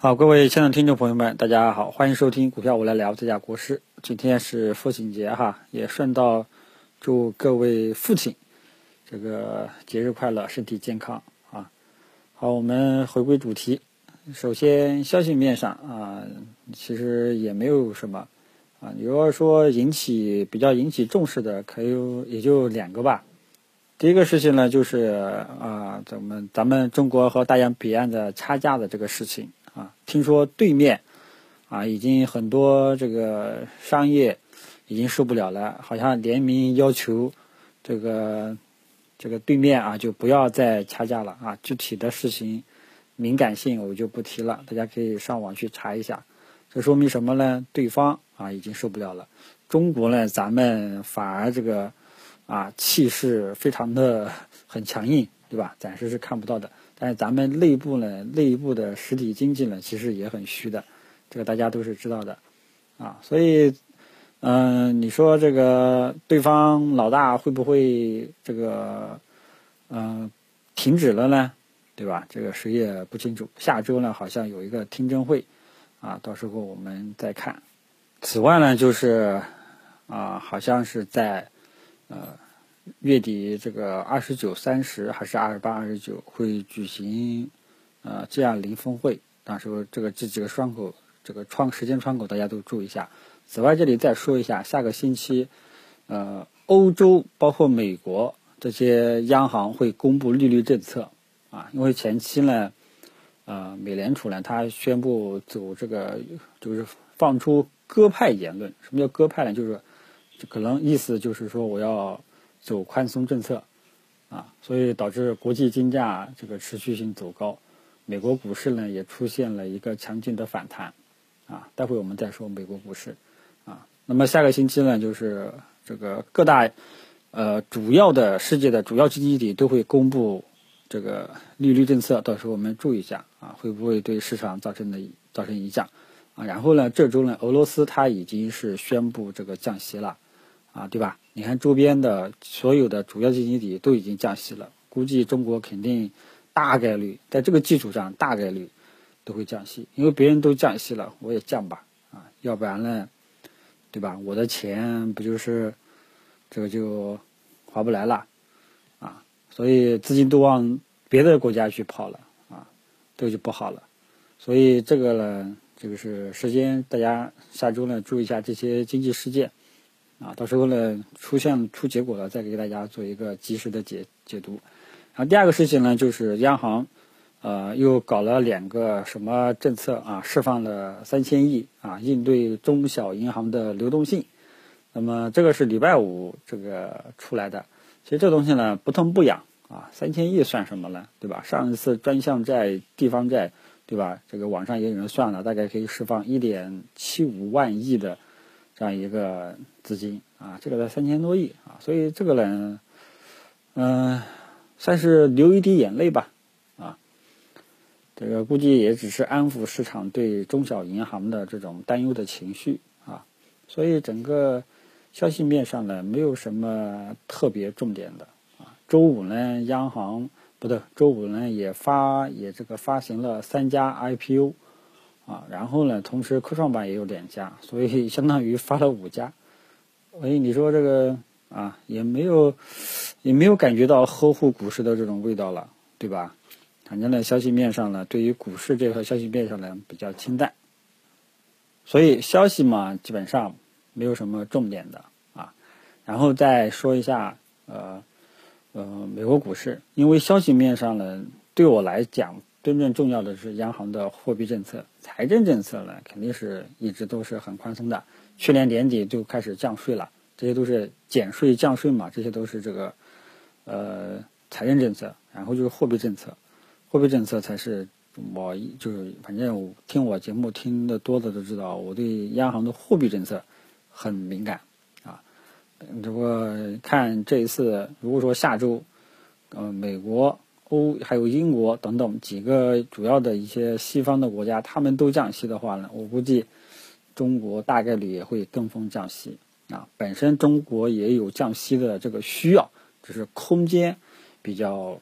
好，各位亲爱的听众朋友们，大家好，欢迎收听股票我来聊这家国师。今天是父亲节哈，也顺道祝各位父亲这个节日快乐，身体健康啊。好，我们回归主题。首先，消息面上啊，其实也没有什么啊。你要说引起比较引起重视的，可有也就两个吧。第一个事情呢，就是啊，咱们咱们中国和大洋彼岸的差价的这个事情。啊，听说对面啊，已经很多这个商业已经受不了了，好像联名要求这个这个对面啊，就不要再掐架了啊。具体的事情敏感性我就不提了，大家可以上网去查一下。这说明什么呢？对方啊已经受不了了，中国呢，咱们反而这个啊气势非常的很强硬，对吧？暂时是看不到的。但是咱们内部呢，内部的实体经济呢，其实也很虚的，这个大家都是知道的，啊，所以，嗯，你说这个对方老大会不会这个，嗯，停止了呢？对吧？这个谁也不清楚。下周呢，好像有一个听证会，啊，到时候我们再看。此外呢，就是啊，好像是在，呃。月底这个二十九、三十还是二十八、二十九会举行呃这样零峰会，到时候这个这几个窗口这个窗时间窗口大家都注意一下。此外，这里再说一下，下个星期呃欧洲包括美国这些央行会公布利率政策啊，因为前期呢呃美联储呢它宣布走这个就是放出鸽派言论，什么叫鸽派呢？就是可能意思就是说我要。走宽松政策，啊，所以导致国际金价这个持续性走高，美国股市呢也出现了一个强劲的反弹，啊，待会我们再说美国股市，啊，那么下个星期呢就是这个各大呃主要的世界的主要经济体都会公布这个利率政策，到时候我们注意一下啊，会不会对市场造成的造成影响啊？然后呢，这周呢俄罗斯它已经是宣布这个降息了。啊，对吧？你看周边的所有的主要经济体都已经降息了，估计中国肯定大概率在这个基础上大概率都会降息，因为别人都降息了，我也降吧，啊，要不然呢，对吧？我的钱不就是这个就划不来了，啊，所以资金都往别的国家去跑了，啊，这就不好了，所以这个呢，这个是时间，大家下周呢注意一下这些经济事件。啊，到时候呢，出现出结果了，再给大家做一个及时的解解读。然后第二个事情呢，就是央行，呃，又搞了两个什么政策啊，释放了三千亿啊，应对中小银行的流动性。那么这个是礼拜五这个出来的。其实这东西呢，不痛不痒啊，三千亿算什么呢？对吧？上一次专项债、地方债，对吧？这个网上也有人算了，大概可以释放一点七五万亿的。这样一个资金啊，这个才三千多亿啊，所以这个呢，嗯，算是流一滴眼泪吧，啊，这个估计也只是安抚市场对中小银行的这种担忧的情绪啊，所以整个消息面上呢，没有什么特别重点的啊。周五呢，央行不对，周五呢也发也这个发行了三家 IPO。啊，然后呢，同时科创板也有两家，所以相当于发了五家。所以你说这个啊，也没有，也没有感觉到呵护股市的这种味道了，对吧？反正呢，消息面上呢，对于股市这块消息面上呢比较清淡。所以消息嘛，基本上没有什么重点的啊。然后再说一下，呃，呃，美国股市，因为消息面上呢，对我来讲。真正重要的是央行的货币政策、财政政策呢，肯定是一直都是很宽松的。去年年底就开始降税了，这些都是减税降税嘛，这些都是这个呃财政政策。然后就是货币政策，货币政策才是我就是反正听我节目听的多的都知道，我对央行的货币政策很敏感啊。只不过看这一次，如果说下周，呃，美国。欧还有英国等等几个主要的一些西方的国家，他们都降息的话呢，我估计中国大概率也会跟风降息啊。本身中国也有降息的这个需要，只是空间比较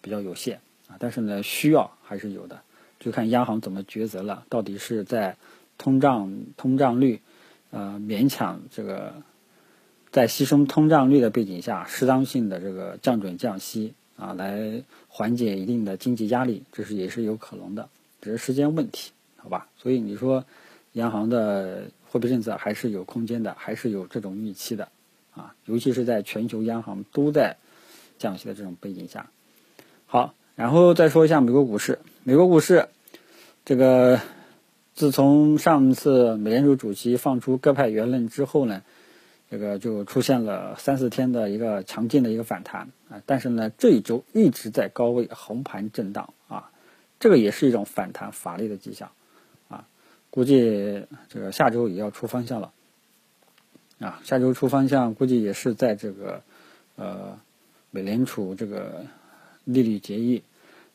比较有限啊。但是呢，需要还是有的，就看央行怎么抉择了，到底是在通胀通胀率呃勉强这个在牺牲通胀率的背景下，适当性的这个降准降息啊，来缓解一定的经济压力，这是也是有可能的，只是时间问题，好吧？所以你说央行的货币政策还是有空间的，还是有这种预期的啊，尤其是在全球央行都在降息的这种背景下。好，然后再说一下美国股市，美国股市这个。自从上次美联储主席放出鸽派言论之后呢，这个就出现了三四天的一个强劲的一个反弹啊，但是呢这一周一直在高位横盘震荡啊，这个也是一种反弹乏力的迹象啊，估计这个下周也要出方向了啊，下周出方向估计也是在这个呃美联储这个利率决议。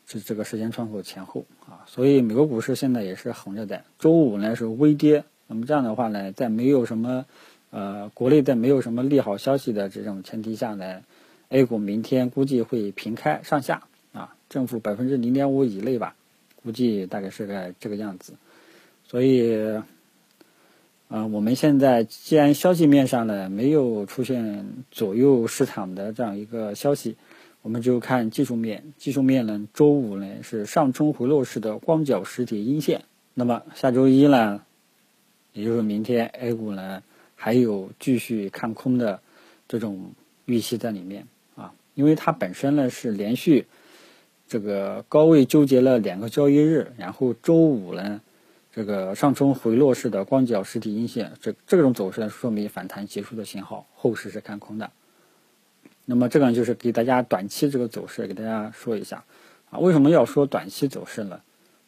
是这个时间窗口前后啊，所以美国股市现在也是横着的。周五呢是微跌，那么这样的话呢，在没有什么呃国内在没有什么利好消息的这种前提下呢，A 股明天估计会平开上下啊，正负百分之零点五以内吧，估计大概是个这个样子。所以，啊，我们现在既然消息面上呢没有出现左右市场的这样一个消息。我们就看技术面，技术面呢，周五呢是上冲回落式的光脚实体阴线。那么下周一呢，也就是明天 A 股呢还有继续看空的这种预期在里面啊，因为它本身呢是连续这个高位纠结了两个交易日，然后周五呢这个上冲回落式的光脚实体阴线，这这种走势呢说明反弹结束的信号，后市是看空的。那么这个呢就是给大家短期这个走势给大家说一下，啊，为什么要说短期走势呢？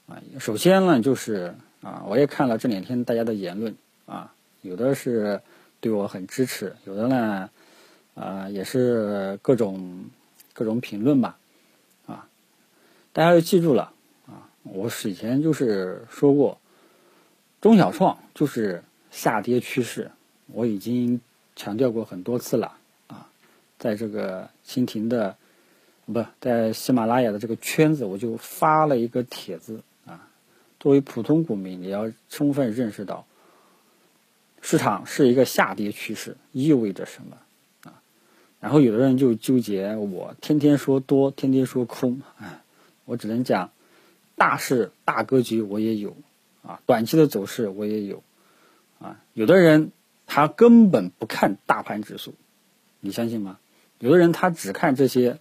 啊，首先呢就是啊，我也看了这两天大家的言论啊，有的是对我很支持，有的呢啊也是各种各种评论吧，啊，大家要记住了啊，我以前就是说过，中小创就是下跌趋势，我已经强调过很多次了啊。在这个蜻蜓的，不在喜马拉雅的这个圈子，我就发了一个帖子啊。作为普通股民，你要充分认识到，市场是一个下跌趋势，意味着什么啊？然后有的人就纠结，我天天说多，天天说空，哎，我只能讲，大势大格局我也有啊，短期的走势我也有啊。有的人他根本不看大盘指数，你相信吗？有的人他只看这些，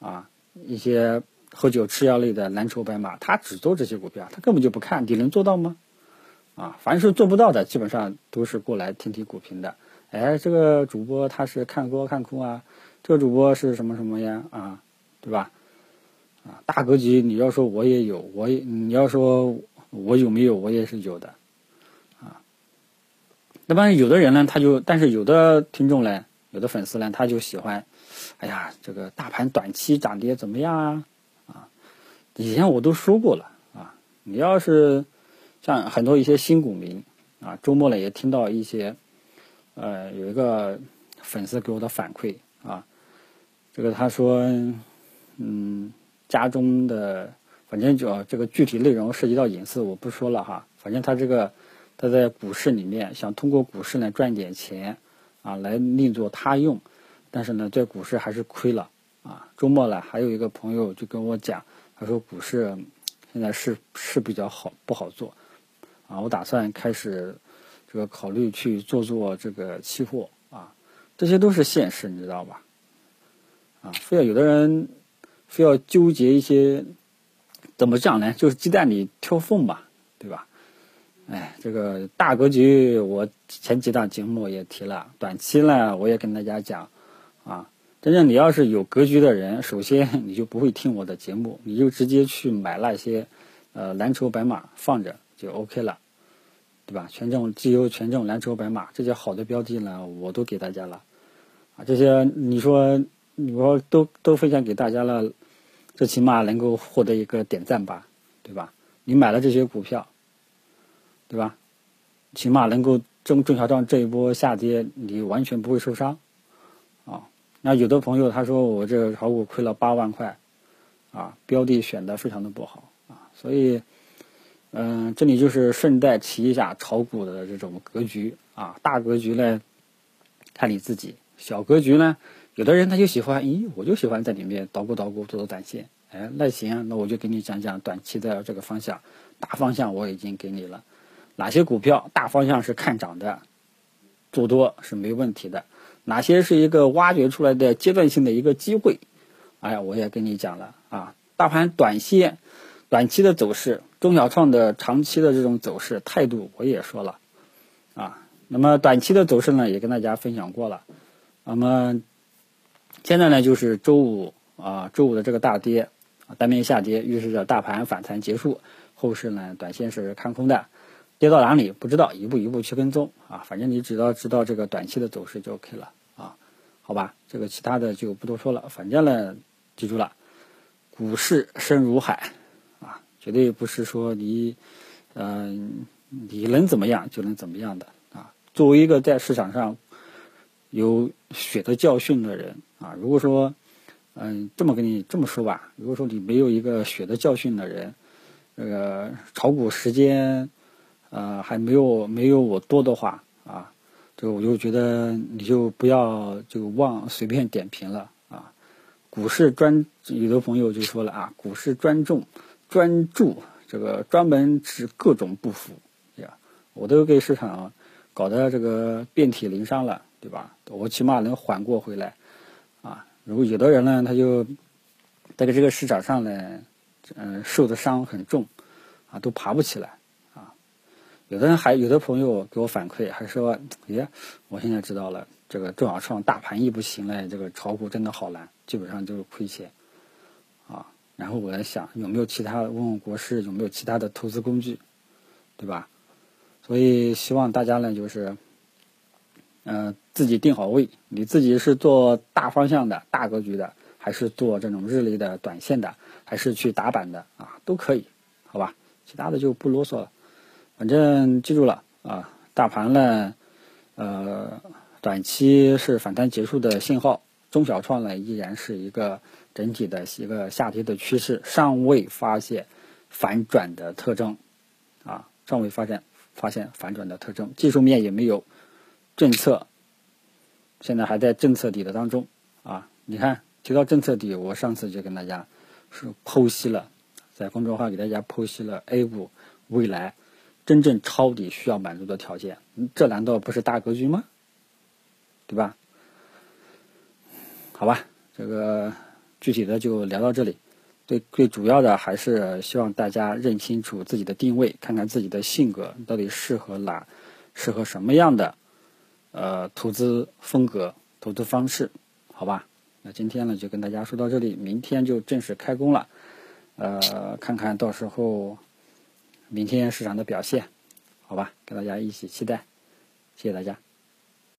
啊，一些喝酒吃药类的蓝筹白马，他只做这些股票，他根本就不看，你能做到吗？啊，凡是做不到的，基本上都是过来听听股评的。哎，这个主播他是看多看空啊，这个主播是什么什么呀？啊，对吧？啊，大格局你要说我也有，我也你要说我有没有，我也是有的，啊。那么有的人呢，他就，但是有的听众呢。有的粉丝呢，他就喜欢，哎呀，这个大盘短期涨跌怎么样啊？啊，以前我都说过了啊。你要是像很多一些新股民啊，周末呢也听到一些，呃，有一个粉丝给我的反馈啊，这个他说，嗯，家中的反正就这个具体内容涉及到隐私，我不说了哈。反正他这个他在股市里面想通过股市呢赚点钱。啊，来另作他用，但是呢，在股市还是亏了啊。周末呢，还有一个朋友就跟我讲，他说股市现在是是比较好，不好做啊。我打算开始这个考虑去做做这个期货啊，这些都是现实，你知道吧？啊，非要有的人非要纠结一些，怎么讲呢？就是鸡蛋里挑缝吧，对吧？哎，这个大格局，我前几档节目也提了。短期呢，我也跟大家讲，啊，真正你要是有格局的人，首先你就不会听我的节目，你就直接去买那些，呃，蓝筹白马放着就 OK 了，对吧？权重绩优、权重蓝筹白马这些好的标的呢，我都给大家了，啊，这些你说我都都分享给大家了，最起码能够获得一个点赞吧，对吧？你买了这些股票。对吧？起码能够中中小创这一波下跌，你完全不会受伤，啊。那有的朋友他说我这个炒股亏了八万块，啊，标的选的非常的不好啊。所以嗯，这里就是顺带提一下炒股的这种格局啊，大格局呢，看你自己；小格局呢，有的人他就喜欢，咦，我就喜欢在里面捣鼓捣鼓，做做短线。哎，那行，那我就给你讲讲短期的这个方向，大方向我已经给你了，哪些股票大方向是看涨的，做多是没问题的，哪些是一个挖掘出来的阶段性的一个机会，哎，我也跟你讲了啊，大盘短线。短期的走势，中小创的长期的这种走势态度，我也说了，啊，那么短期的走势呢，也跟大家分享过了。那么现在呢，就是周五啊，周五的这个大跌，单面下跌，预示着大盘反弹结束，后市呢，短线是看空的，跌到哪里不知道，一步一步去跟踪啊，反正你只要知道这个短期的走势就 OK 了啊，好吧，这个其他的就不多说了，反正呢，记住了，股市深如海。绝对不是说你，嗯，你能怎么样就能怎么样的啊！作为一个在市场上有血的教训的人啊，如果说，嗯，这么跟你这么说吧，如果说你没有一个血的教训的人，这个炒股时间，呃，还没有没有我多的话啊，这个我就觉得你就不要就妄随便点评了啊！股市专有的朋友就说了啊，股市专重。专注这个专门治各种不服呀，我都给市场搞得这个遍体鳞伤了，对吧？我起码能缓过回来啊。如果有的人呢，他就在这个市场上呢，嗯，受的伤很重啊，都爬不起来啊。有的人还有的朋友给我反馈，还说，哎，我现在知道了，这个中小创大盘一不行了，这个炒股真的好难，基本上就是亏钱。然后我在想有没有其他问问国师有没有其他的投资工具，对吧？所以希望大家呢就是，嗯，自己定好位，你自己是做大方向的大格局的，还是做这种日内的短线的，还是去打板的啊，都可以，好吧？其他的就不啰嗦了，反正记住了啊，大盘呢，呃，短期是反弹结束的信号，中小创呢依然是一个。整体的一个下跌的趋势尚未发现反转的特征，啊，尚未发现发现反转的特征，技术面也没有，政策现在还在政策底的当中，啊，你看提到政策底，我上次就跟大家是剖析了，在公众号给大家剖析了 A 股未来真正抄底需要满足的条件，这难道不是大格局吗？对吧？好吧，这个。具体的就聊到这里，最最主要的还是希望大家认清楚自己的定位，看看自己的性格到底适合哪，适合什么样的，呃，投资风格、投资方式，好吧？那今天呢就跟大家说到这里，明天就正式开工了，呃，看看到时候明天市场的表现，好吧？跟大家一起期待，谢谢大家。